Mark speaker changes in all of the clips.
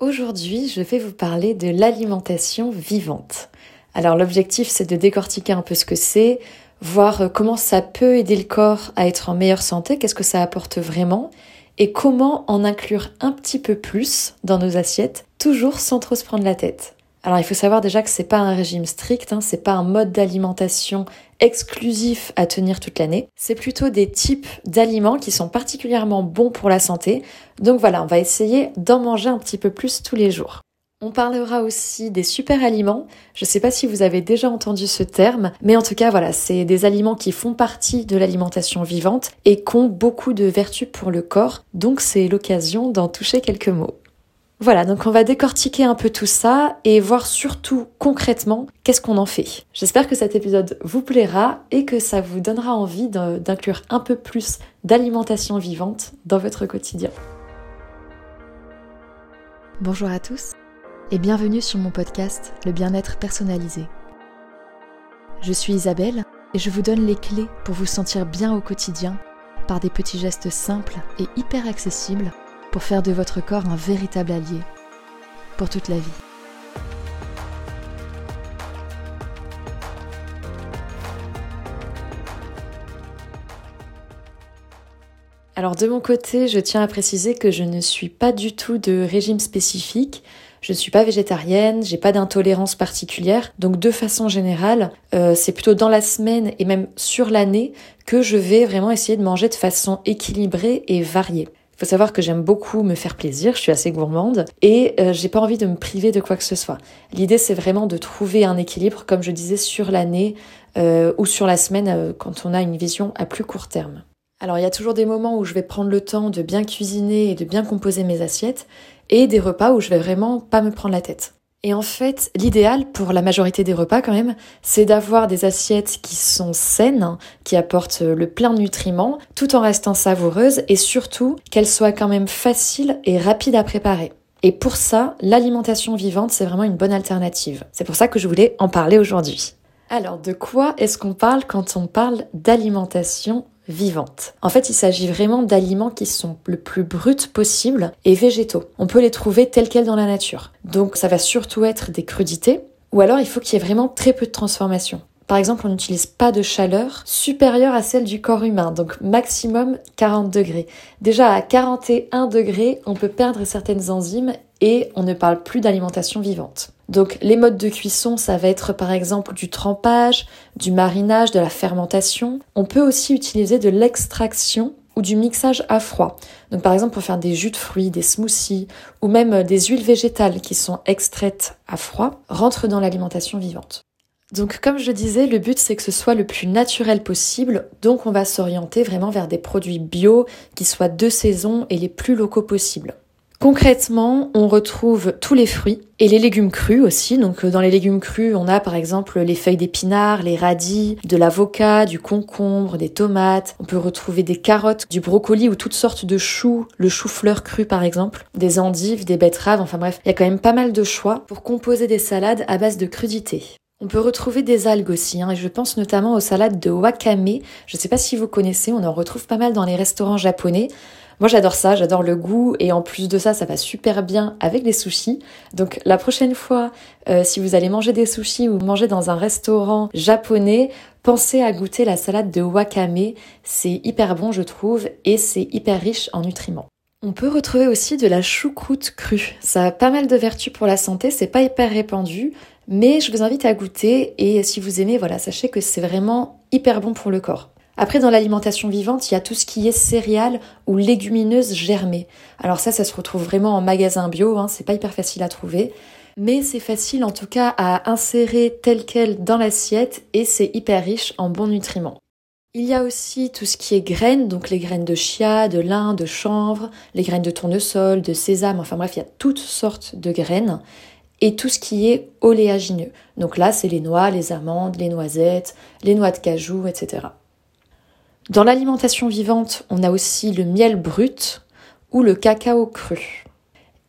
Speaker 1: Aujourd'hui, je vais vous parler de l'alimentation vivante. Alors l'objectif, c'est de décortiquer un peu ce que c'est, voir euh, comment ça peut aider le corps à être en meilleure santé, qu'est-ce que ça apporte vraiment, et comment en inclure un petit peu plus dans nos assiettes, toujours sans trop se prendre la tête. Alors il faut savoir déjà que c'est pas un régime strict, hein, c'est pas un mode d'alimentation exclusif à tenir toute l'année. C'est plutôt des types d'aliments qui sont particulièrement bons pour la santé. Donc voilà, on va essayer d'en manger un petit peu plus tous les jours. On parlera aussi des super aliments. Je ne sais pas si vous avez déjà entendu ce terme, mais en tout cas voilà, c'est des aliments qui font partie de l'alimentation vivante et qui ont beaucoup de vertus pour le corps. Donc c'est l'occasion d'en toucher quelques mots. Voilà, donc on va décortiquer un peu tout ça et voir surtout concrètement qu'est-ce qu'on en fait. J'espère que cet épisode vous plaira et que ça vous donnera envie d'inclure un peu plus d'alimentation vivante dans votre quotidien.
Speaker 2: Bonjour à tous et bienvenue sur mon podcast Le bien-être personnalisé. Je suis Isabelle et je vous donne les clés pour vous sentir bien au quotidien par des petits gestes simples et hyper accessibles pour faire de votre corps un véritable allié pour toute la vie.
Speaker 1: Alors de mon côté, je tiens à préciser que je ne suis pas du tout de régime spécifique. Je ne suis pas végétarienne, j'ai pas d'intolérance particulière, donc de façon générale, euh, c'est plutôt dans la semaine et même sur l'année que je vais vraiment essayer de manger de façon équilibrée et variée faut savoir que j'aime beaucoup me faire plaisir, je suis assez gourmande et euh, j'ai pas envie de me priver de quoi que ce soit. L'idée c'est vraiment de trouver un équilibre, comme je disais, sur l'année euh, ou sur la semaine euh, quand on a une vision à plus court terme. Alors il y a toujours des moments où je vais prendre le temps de bien cuisiner et de bien composer mes assiettes et des repas où je vais vraiment pas me prendre la tête. Et en fait, l'idéal pour la majorité des repas quand même, c'est d'avoir des assiettes qui sont saines, qui apportent le plein de nutriments, tout en restant savoureuses et surtout qu'elles soient quand même faciles et rapides à préparer. Et pour ça, l'alimentation vivante, c'est vraiment une bonne alternative. C'est pour ça que je voulais en parler aujourd'hui. Alors, de quoi est-ce qu'on parle quand on parle d'alimentation vivante? En fait, il s'agit vraiment d'aliments qui sont le plus bruts possible et végétaux. On peut les trouver tels quels dans la nature. Donc ça va surtout être des crudités ou alors il faut qu'il y ait vraiment très peu de transformation. Par exemple, on n'utilise pas de chaleur supérieure à celle du corps humain, donc maximum 40 degrés. Déjà à 41 degrés, on peut perdre certaines enzymes et on ne parle plus d'alimentation vivante. Donc les modes de cuisson, ça va être par exemple du trempage, du marinage, de la fermentation. On peut aussi utiliser de l'extraction ou du mixage à froid. Donc par exemple pour faire des jus de fruits, des smoothies ou même des huiles végétales qui sont extraites à froid rentrent dans l'alimentation vivante. Donc comme je disais, le but c'est que ce soit le plus naturel possible, donc on va s'orienter vraiment vers des produits bio qui soient de saison et les plus locaux possibles. Concrètement, on retrouve tous les fruits et les légumes crus aussi. Donc euh, dans les légumes crus, on a par exemple les feuilles d'épinards, les radis, de l'avocat, du concombre, des tomates. On peut retrouver des carottes, du brocoli ou toutes sortes de choux, le chou-fleur cru par exemple, des endives, des betteraves, enfin bref, il y a quand même pas mal de choix pour composer des salades à base de crudités. On peut retrouver des algues aussi, hein, et je pense notamment aux salades de wakame. Je ne sais pas si vous connaissez, on en retrouve pas mal dans les restaurants japonais. Moi j'adore ça, j'adore le goût et en plus de ça, ça va super bien avec les sushis. Donc la prochaine fois, euh, si vous allez manger des sushis ou manger dans un restaurant japonais, pensez à goûter la salade de wakame. C'est hyper bon je trouve et c'est hyper riche en nutriments. On peut retrouver aussi de la choucroute crue. Ça a pas mal de vertus pour la santé, c'est pas hyper répandu, mais je vous invite à goûter et si vous aimez, voilà, sachez que c'est vraiment hyper bon pour le corps. Après, dans l'alimentation vivante, il y a tout ce qui est céréales ou légumineuses germées. Alors ça, ça se retrouve vraiment en magasin bio, hein, c'est pas hyper facile à trouver. Mais c'est facile en tout cas à insérer tel quel dans l'assiette et c'est hyper riche en bons nutriments. Il y a aussi tout ce qui est graines, donc les graines de chia, de lin, de chanvre, les graines de tournesol, de sésame, enfin bref, il y a toutes sortes de graines et tout ce qui est oléagineux. Donc là, c'est les noix, les amandes, les noisettes, les noix de cajou, etc. Dans l'alimentation vivante, on a aussi le miel brut ou le cacao cru.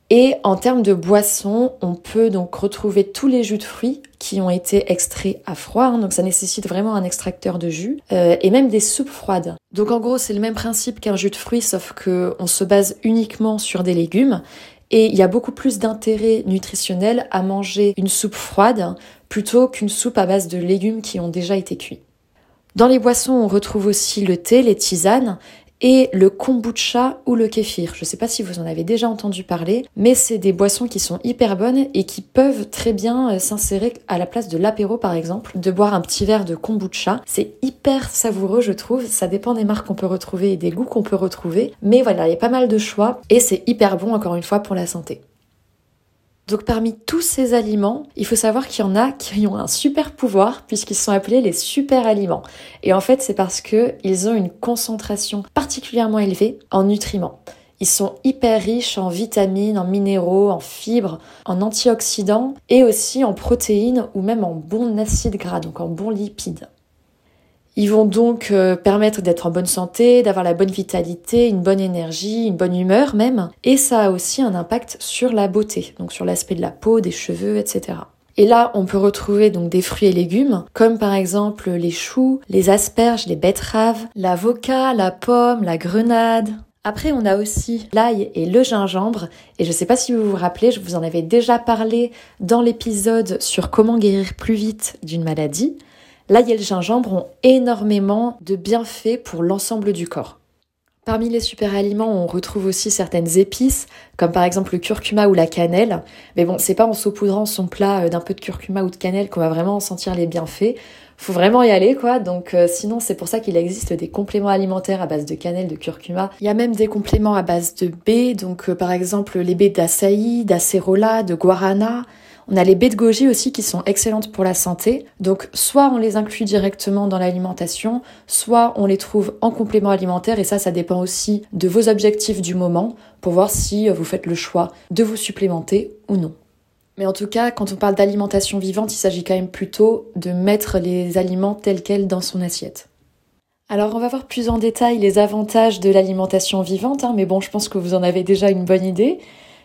Speaker 1: Et en termes de boissons, on peut donc retrouver tous les jus de fruits qui ont été extraits à froid, hein, donc ça nécessite vraiment un extracteur de jus, euh, et même des soupes froides. Donc en gros, c'est le même principe qu'un jus de fruits, sauf qu'on se base uniquement sur des légumes, Et il y a beaucoup plus d'intérêt nutritionnel à manger une soupe froide plutôt qu'une soupe à base de légumes qui ont déjà été cuits. Dans les boissons, on retrouve aussi le thé, les tisanes et le kombucha ou le kéfir. Je ne sais pas si vous en avez déjà entendu parler, mais c'est des boissons qui sont hyper bonnes et qui peuvent très bien euh, s'insérer à la place de l'apéro par exemple, de boire un petit verre de kombucha. C'est hyper savoureux je trouve, ça dépend des marques qu'on peut retrouver et des goûts qu'on peut retrouver, mais voilà, il y a pas mal de choix et c'est hyper bon encore une fois pour la santé. Donc parmi tous ces aliments, il faut savoir qu'il y en a qui ont un super pouvoir puisqu'ils sont appelés les super aliments. Et en fait, c'est parce qu'ils ont une concentration particulièrement élevée en nutriments. Ils sont hyper riches en vitamines, en minéraux, en fibres, en antioxydants et aussi en protéines ou même en bons acides gras, donc en bons lipides. Ils vont donc euh, permettre d'être en bonne santé, d'avoir la bonne vitalité, une bonne énergie, une bonne humeur même. Et ça a aussi un impact sur la beauté, donc sur l'aspect de la peau, des cheveux, etc. Et là, on peut retrouver donc des fruits et légumes, comme par exemple les choux, les asperges, les betteraves, l'avocat, la pomme, la grenade. Après, on a aussi l'ail et le gingembre. Et je ne sais pas si vous vous rappelez, je vous en avais déjà parlé dans l'épisode sur comment guérir plus vite d'une maladie. L'ail et le gingembre ont énormément de bienfaits pour l'ensemble du corps. Parmi les super aliments, on retrouve aussi certaines épices, comme par exemple le curcuma ou la cannelle. Mais bon, c'est pas en saupoudrant son plat euh, d'un peu de curcuma ou de cannelle qu'on va vraiment en sentir les bienfaits. Faut vraiment y aller, quoi. Donc, euh, sinon, c'est pour ça qu'il existe des compléments alimentaires à base de cannelle, de curcuma. Il y a même des compléments à base de baies, donc euh, par exemple les baies d'açaï, d'acérola, de guarana. On a les baies de goji aussi qui sont excellentes pour la santé. Donc soit on les inclut directement dans l'alimentation, soit on les trouve en complément alimentaire et ça ça dépend aussi de vos objectifs du moment pour voir si vous faites le choix de vous supplémenter ou non. Mais en tout cas, quand on parle d'alimentation vivante, il s'agit quand même plutôt de mettre les aliments tels quels dans son assiette. Alors on va voir plus en détail les avantages de l'alimentation vivante, hein, mais bon, je pense que vous en avez déjà une bonne idée.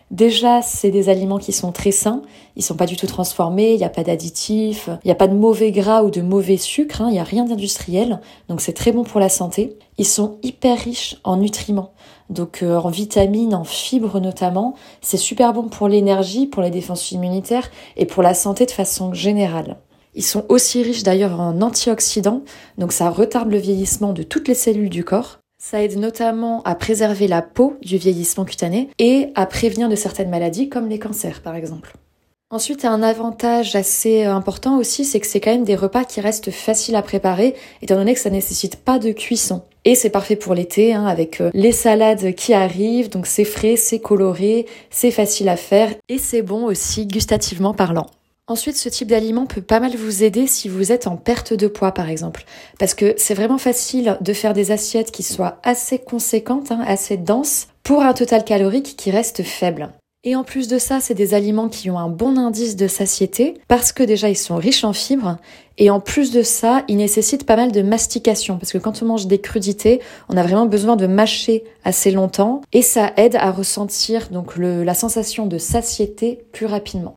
Speaker 1: Déjà, c'est des aliments qui sont très sains, ils sont pas du tout transformés, il n'y a pas d'additifs, il n'y a pas de mauvais gras ou de mauvais sucre, hein, il n'y a rien d'industriel, donc c'est très bon pour la santé. Ils sont hyper riches en nutriments, donc euh, en vitamines, en fibres notamment. C'est super bon pour l'énergie, pour les défenses immunitaires et pour la santé de façon générale. Ils sont aussi riches d'ailleurs en antioxydants, donc ça retarde le vieillissement de toutes les cellules du corps. Ça aide notamment à préserver la peau du vieillissement cutané et à prévenir de certaines maladies comme les cancers par exemple. Ensuite, un avantage assez important aussi, c'est que c'est quand même des repas qui restent faciles à préparer, étant donné que ça nécessite pas de cuisson. Et c'est parfait pour l'été, hein, avec euh, les salades qui arrivent, donc c'est frais, c'est coloré, c'est facile à faire, et c'est bon aussi gustativement parlant. Ensuite, ce type d'aliment peut pas mal vous aider si vous êtes en perte de poids, par exemple. Parce que c'est vraiment facile de faire des assiettes qui soient assez conséquentes, hein, assez denses, pour un total calorique qui reste faible. Et en plus de ça, c'est des aliments qui ont un bon indice de satiété parce que déjà ils sont riches en fibres et en plus de ça, ils nécessitent pas mal de mastication parce que quand on mange des crudités, on a vraiment besoin de mâcher assez longtemps et ça aide à ressentir donc la sensation de satiété plus rapidement.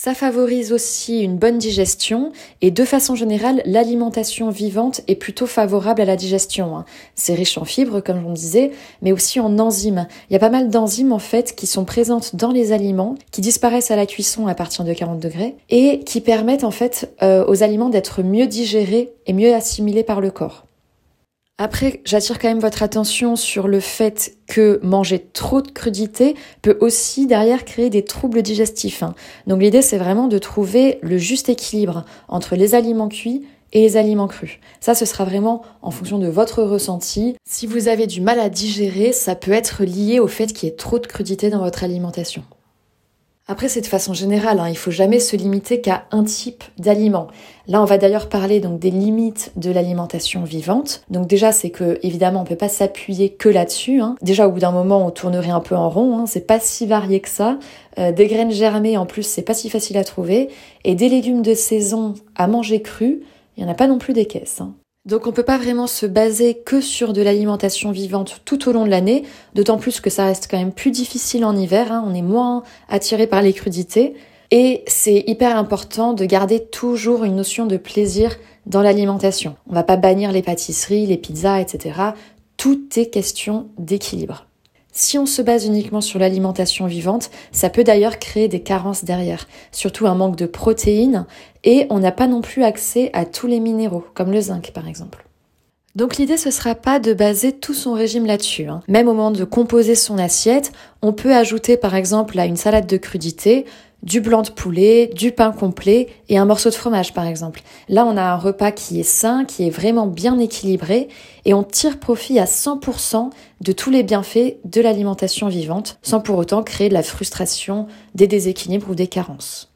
Speaker 1: Ça favorise aussi une bonne digestion et de façon générale, l'alimentation vivante est plutôt favorable à la digestion. Hein. C'est riche en fibres, comme on disais, mais aussi en enzymes. Il y a pas mal d'enzymes en fait qui sont présentes dans les aliments, qui disparaissent à la cuisson à partir de 40 degrés et qui permettent en fait euh, aux aliments d'être mieux digérés et mieux assimilés par le corps. Après, j'attire quand même votre attention sur le fait que manger trop de crudités peut aussi derrière créer des troubles digestifs. Hein. Donc l'idée c'est vraiment de trouver le juste équilibre entre les aliments cuits et les aliments crus. Ça, ce sera vraiment en fonction de votre ressenti. Si vous avez du mal à digérer, ça peut être lié au fait qu'il y ait trop de crudités dans votre alimentation. Après, c'est de façon générale, hein, il faut jamais se limiter qu'à un type d'aliment. Là, on va d'ailleurs parler donc des limites de l'alimentation vivante. Donc déjà, c'est que évidemment, on peut pas s'appuyer que là-dessus. Hein. Déjà, au bout d'un moment, on tournerait un peu en rond. Hein. C'est pas si varié que ça. Euh, des graines germées, en plus, c'est pas si facile à trouver. Et des légumes de saison à manger crus, il y en a pas non plus des caisses. Hein. Donc on peut pas vraiment se baser que sur de l'alimentation vivante tout au long de l'année, d'autant plus que ça reste quand même plus difficile en hiver, hein. on est moins attiré par les crudités. Et c'est hyper important de garder toujours une notion de plaisir dans l'alimentation. On va pas bannir les pâtisseries, les pizzas, etc. Tout est question d'équilibre. Si on se base uniquement sur l'alimentation vivante, ça peut d'ailleurs créer des carences derrière, surtout un manque de protéines, et on n'a pas non plus accès à tous les minéraux, comme le zinc par exemple. Donc l'idée ce sera pas de baser tout son régime là-dessus. Hein. Même au moment de composer son assiette, on peut ajouter par exemple à une salade de crudité du blanc de poulet, du pain complet et un morceau de fromage par exemple. Là on a un repas qui est sain, qui est vraiment bien équilibré et on tire profit à 100% de tous les bienfaits de l'alimentation vivante sans pour autant créer de la frustration, des déséquilibres ou des carences.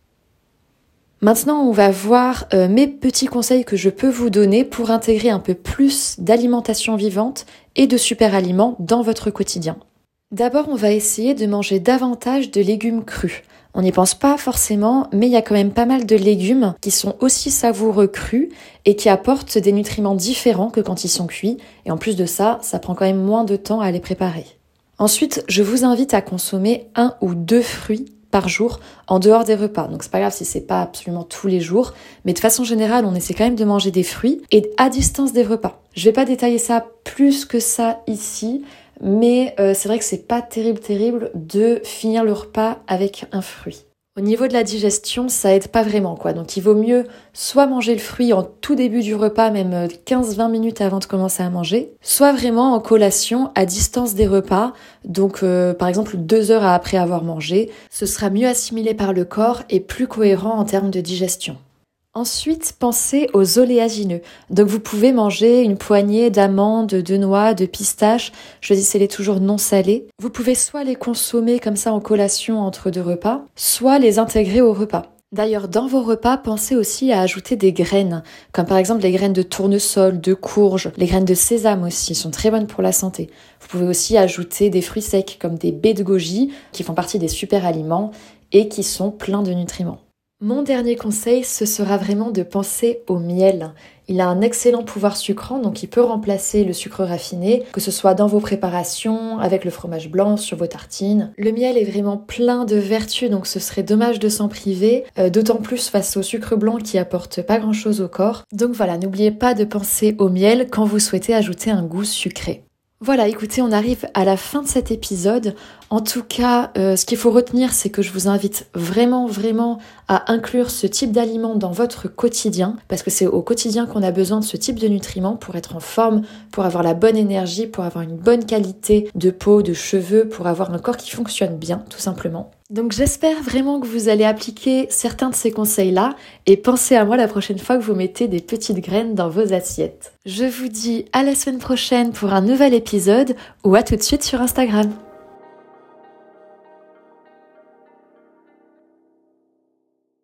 Speaker 1: Maintenant, on va voir euh, mes petits conseils que je peux vous donner pour intégrer un peu plus d'alimentation vivante et de super aliments dans votre quotidien. D'abord, on va essayer de manger davantage de légumes crus. On n'y pense pas forcément, mais il y a quand même pas mal de légumes qui sont aussi savoureux crus et qui apportent des nutriments différents que quand ils sont cuits. Et en plus de ça, ça prend quand même moins de temps à les préparer. Ensuite, je vous invite à consommer un ou deux fruits par jour en dehors des repas. Donc c'est pas grave si c'est pas absolument tous les jours, mais de façon générale, on essaie quand même de manger des fruits et à distance des repas. Je vais pas détailler ça plus que ça ici, mais euh, c'est vrai que c'est pas terrible terrible de finir le repas avec un fruit. Au niveau de la digestion, ça aide pas vraiment quoi. Donc il vaut mieux soit manger le fruit en tout début du repas, même 15-20 euh, minutes avant de commencer à manger, soit vraiment en collation à distance des repas, donc euh, par exemple deux heures après avoir mangé. Ce sera mieux assimilé par le corps et plus cohérent en termes de digestion. Ensuite, pensez aux oléagineux. Donc vous pouvez manger une poignée d'amandes, de noix, de pistaches, choisissez-les toujours non salés. Vous pouvez soit les consommer comme ça en collation entre deux repas, soit les intégrer au repas. D'ailleurs, dans vos repas, pensez aussi à ajouter des graines, comme par exemple les graines de tournesol, de courge, les graines de sésame aussi, sont très bonnes pour la santé. Vous pouvez aussi ajouter des fruits secs comme des baies de goji, qui font partie des super aliments et qui sont pleins de nutriments. Mon dernier conseil, ce sera vraiment de penser au miel. Il a un excellent pouvoir sucrant, donc il peut remplacer le sucre raffiné, que ce soit dans vos préparations, avec le fromage blanc, sur vos tartines. Le miel est vraiment plein de vertus, donc ce serait dommage de s'en priver, euh, d'autant plus face au sucre blanc qui apporte pas grand chose au corps. Donc voilà, n'oubliez pas de penser au miel quand vous souhaitez ajouter un goût sucré. Voilà, écoutez, on arrive à la fin de cet épisode. En tout cas, euh, ce qu'il faut retenir, c'est que je vous invite vraiment, vraiment à inclure ce type d'aliments dans votre quotidien, parce que c'est au quotidien qu'on a besoin de ce type de nutriments pour être en forme, pour avoir la bonne énergie, pour avoir une bonne qualité de peau, de cheveux, pour avoir un corps qui fonctionne bien, tout simplement. Donc j'espère vraiment que vous allez appliquer certains de ces conseils-là et pensez à moi la prochaine fois que vous mettez des petites graines dans vos assiettes. Je vous dis à la semaine prochaine pour un nouvel épisode ou à tout de suite sur Instagram.